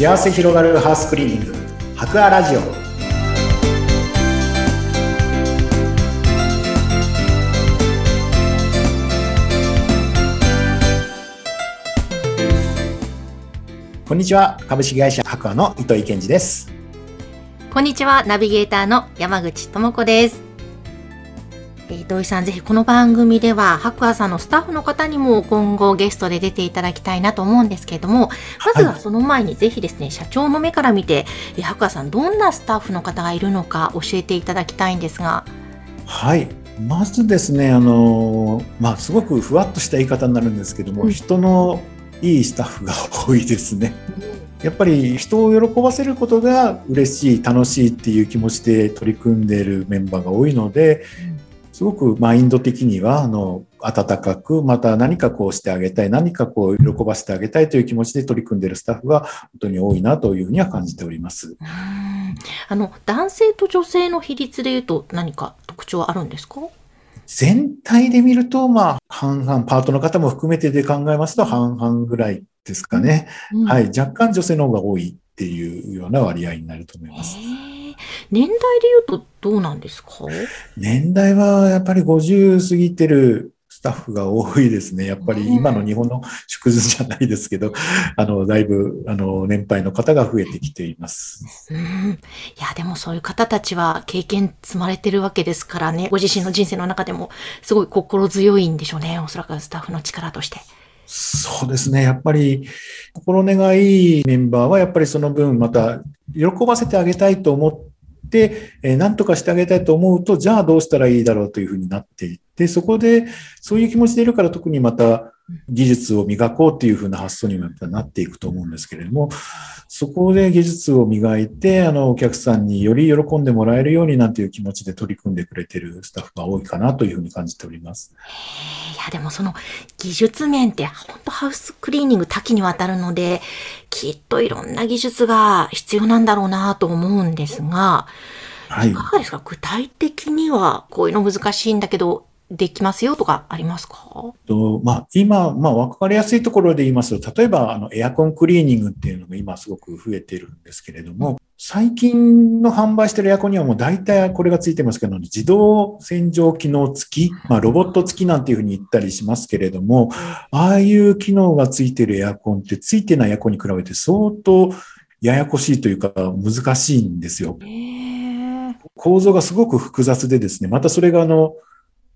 幸せ広がるハウスクリーニング。博アラジオ。こんにちは。株式会社博アの糸井健二です。こんにちは。ナビゲーターの山口智子です。え井さん、ぜひこの番組では、白亜さんのスタッフの方にも今後ゲストで出ていただきたいなと思うんですけれども、まずはその前にぜひですね、はい、社長の目から見て、えー、白亜さん、どんなスタッフの方がいるのか教えていただきたいんですが。はい。まずですね、あのまあ、すごくふわっとした言い方になるんですけども、うん、人のいいスタッフが多いですね。やっぱり人を喜ばせることが嬉しい楽しいっていう気持ちで取り組んでいるメンバーが多いので、すごくマインド的には、あの、温かく、また何かこうしてあげたい、何かこう喜ばせてあげたいという気持ちで取り組んでいるスタッフが本当に多いなというふうには感じております。あの、男性と女性の比率でいうと何か特徴あるんですか？全体で見ると、まあ、半々、パートの方も含めてで考えますと半々ぐらいですかね。うん、はい。若干女性の方が多いっていうような割合になると思います。年代で言うとどうなんですか？年代はやっぱり50過ぎてるスタッフが多いですね。やっぱり今の日本の縮図じゃないですけど、あの、だいぶ、あの、年配の方が増えてきています。うん。いや、でもそういう方たちは経験積まれてるわけですからね、ご自身の人生の中でもすごい心強いんでしょうね。おそらくスタッフの力として。そうですね。やっぱり、心根がいいメンバーは、やっぱりその分、また、喜ばせてあげたいと思って、えー、何とかしてあげたいと思うと、じゃあどうしたらいいだろうというふうになっていって、そこで、そういう気持ちでいるから特にまた技術を磨こうっていうふうな発想になっていくと思うんですけれども、そこで技術を磨いて、あの、お客さんにより喜んでもらえるようになんていう気持ちで取り組んでくれているスタッフが多いかなというふうに感じております。いや、でもその技術面って本当ハウスクリーニング多岐にわたるので、きっといろんな技術が必要なんだろうなと思うんですが、はい、いかがですか？具体的にはこういうの難しいんだけど、できますよとかありますか？と、まあ、今、まあ、わかりやすいところで言いますと、例えば、あの、エアコンクリーニングっていうのが今すごく増えてるんですけれども、最近の販売してるエアコンにはもう大体これがついてますけど、自動洗浄機能付き、まあ、ロボット付きなんていうふうに言ったりしますけれども、ああいう機能がついてるエアコンってついてないエアコンに比べて相当ややこしいというか難しいんですよ。構造がすごく複雑でですね、またそれがあの、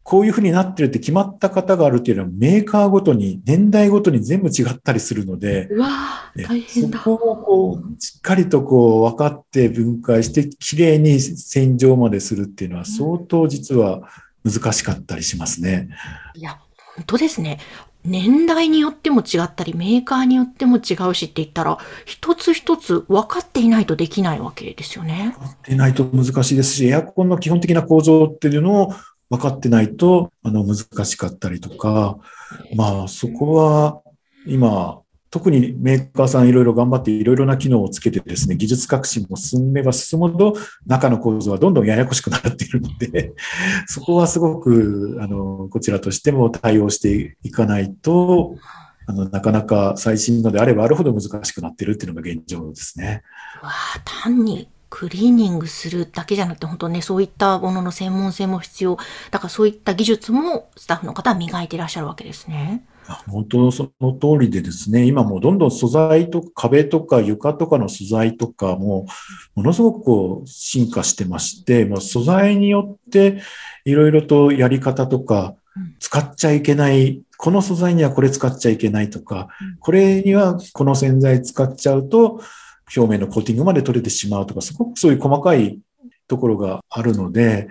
こういうふうになってるって決まった方があるっていうのはメーカーごとに、年代ごとに全部違ったりするので、大変だそこをこう、しっかりとこう分かって分解して、きれいに洗浄までするっていうのは相当実は難しかったりしますね。いや、本当ですね。年代によっても違ったり、メーカーによっても違うしって言ったら、一つ一つ分かっていないとできないわけですよね。分かっていないと難しいですし、エアコンの基本的な構造っていうのを分かってないと、あの、難しかったりとか、まあ、そこは、今、特にメーカーさんいろいろ頑張っていろいろな機能をつけてですね、技術革新も進めば進むほど中の構造はどんどんややこしくなっているので、そこはすごく、あの、こちらとしても対応していかないと、あの、なかなか最新のであればあるほど難しくなっているっていうのが現状ですね。わ、単にクリーニングするだけじゃなくて、本当ね、そういったものの専門性も必要。だからそういった技術もスタッフの方は磨いていらっしゃるわけですね。本当その通りでですね、今もうどんどん素材と壁とか床とかの素材とかもものすごくこう進化してまして、まあ、素材によっていろいろとやり方とか使っちゃいけない、この素材にはこれ使っちゃいけないとか、これにはこの洗剤使っちゃうと表面のコーティングまで取れてしまうとか、すごくそういう細かいところがあるので、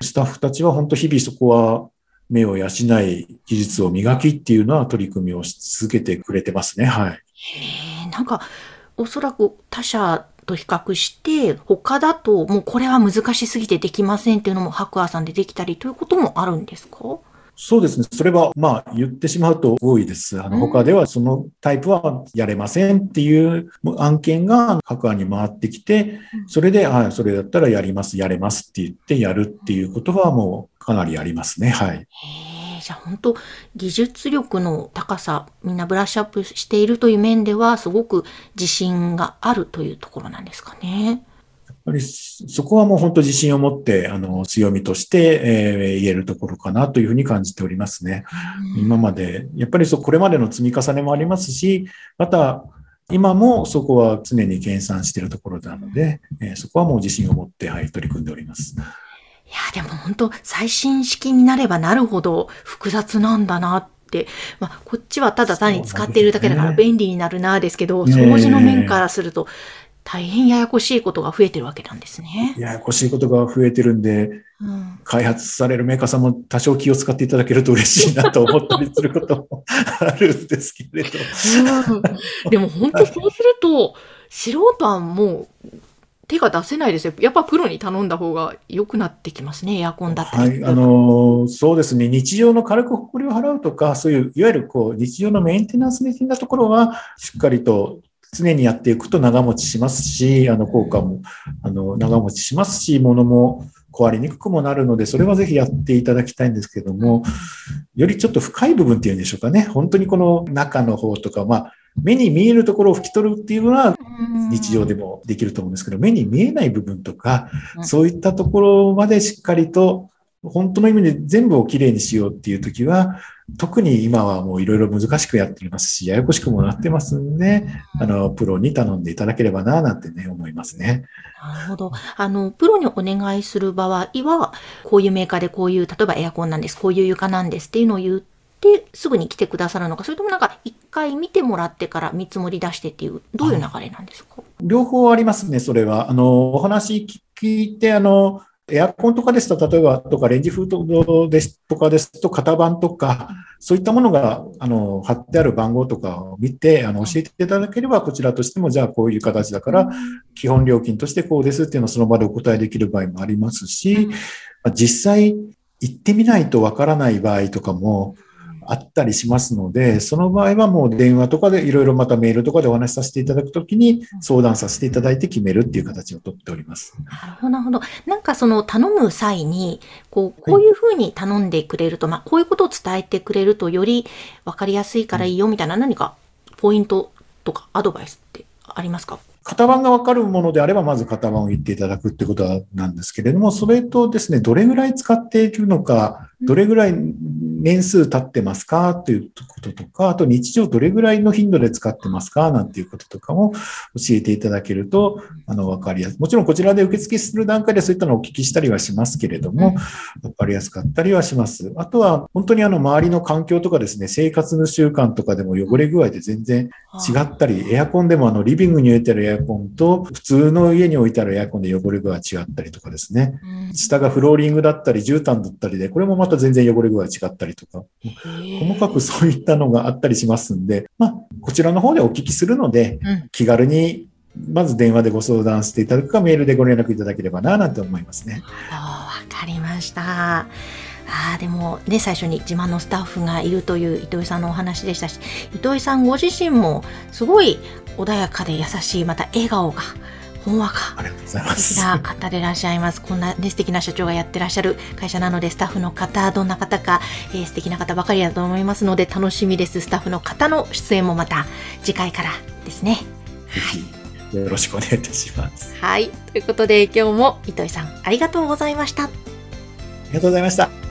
スタッフたちは本当日々そこは目を養い、技術を磨きっていうのは取り組みをし続けてくれてますね。はい。へなんか、おそらく他社と比較して、他だともうこれは難しすぎてできませんっていうのも白亜さんでできたりということもあるんですか？そうですね。それは、まあ、言ってしまうと多いです。あの、他ではそのタイプはやれませんっていう案件が各案に回ってきて、それで、あそれだったらやります、やれますって言ってやるっていうことはもうかなりありますね。はい。じゃあ本当技術力の高さみんなブラッシュアップしているという面ではすごく自信があるというところなんですかね。やっぱりそこはもう本当自信を持ってあの強みとして、えー、言えるところかなというふうに感じておりますね。今までやっぱりそうこれまでの積み重ねもありますしまた今もそこは常に計算しているところなので、えー、そこはもう自信を持って、はい、取り組んでおります。いや、でも本当、最新式になればなるほど複雑なんだなって、まあ、こっちはただ単に使っているだけだから便利になるなですけど、掃除の面からすると、大変ややこしいことが増えてるわけなんですね。ややこしいことが増えてるんで、うん、開発されるメーカーさんも多少気を使っていただけると嬉しいなと思ったりすることもあるんですけれど。うん、でも本当そうすると、素人はもう手が出せないですよ。やっぱプロに頼んだ方が良くなってきますね、エアコンだったり。はい、あのー、そうですね。日常の軽く埃を払うとか、そういう、いわゆるこう、日常のメンテナンス的なところは、しっかりと常にやっていくと長持ちしますし、あの、効果も、あの、長持ちしますし、物も壊れにくくもなるので、それはぜひやっていただきたいんですけども、よりちょっと深い部分っていうんでしょうかね。本当にこの中の方とか、まあ、目に見えるところを拭き取るっていうのは日常でもできると思うんですけど、目に見えない部分とか、そういったところまでしっかりと本当の意味で全部をきれいにしようっていう時は、特に今はもういろいろ難しくやっていますし、ややこしくもなってますんで、あの、プロに頼んでいただければな、なんてね、思いますね。なるほど。あの、プロにお願いする場合は、こういうメーカーでこういう、例えばエアコンなんです、こういう床なんですっていうのを言って、すぐに来てくださるのか、それともなんか一回見てもらってから見積もり出してっていう、どういう流れなんですか？両方ありますね、それは。あの、お話聞いて、あの、エアコンとかですと、例えばとかレンジフードですとかですと、型番とか、そういったものが、あの、貼ってある番号とかを見て、あの、教えていただければ、こちらとしても、じゃあこういう形だから、基本料金としてこうですっていうのをその場でお答えできる場合もありますし、実際行ってみないとわからない場合とかも、あったりしますので、その場合はもう電話とかでいろいろまたメールとかでお話しさせていただくときに相談させていただいて決めるっていう形をとっております。なるほど、なるほど。なんかその頼む際に、こう、こういうふうに頼んでくれると、はい、まあ、こういうことを伝えてくれるとより分かりやすいからいいよみたいな何かポイントとかアドバイスってありますか？型番がわかるものであれば、まず型番を言っていただくってことなんですけれども、それとですね、どれぐらい使っているのか、どれぐらい年数経ってますか？ということとか、あと日常どれぐらいの頻度で使ってますか？なんていうこととかも教えていただけると、あの、わかりやすい。もちろんこちらで受付する段階でそういったのをお聞きしたりはしますけれども、わかりやすかったりはします。あとは、本当にあの、周りの環境とかですね、生活の習慣とかでも汚れ具合で全然違ったり、エアコンでもあの、リビングに置いてあるエアコンと、普通の家に置いてあるエアコンで汚れ具合違ったりとかですね、下がフローリングだったり、絨毯だったりで、これもまた全然汚れ具合違ったりとか、細かくそういったのがあったりしますんで、まあ、こちらの方でお聞きするので、うん、気軽にまず電話でご相談していただくか、メールでご連絡いただければな、なんて思いますね。わかりました。ああでもね最初に自慢のスタッフがいるという糸井さんのお話でしたし糸井さんご自身もすごい穏やかで優しいまた笑顔がほんわか素敵な方でいらっしゃいます。こんな、ね、素敵な社長がやってらっしゃる会社なので、スタッフの方、どんな方か、えー、素敵な方ばかりだと思いますので、楽しみです。スタッフの方の出演もまた次回からですね。はい。よろしくお願いいたします。はい。ということで、今日も糸井さん、ありがとうございました。ありがとうございました。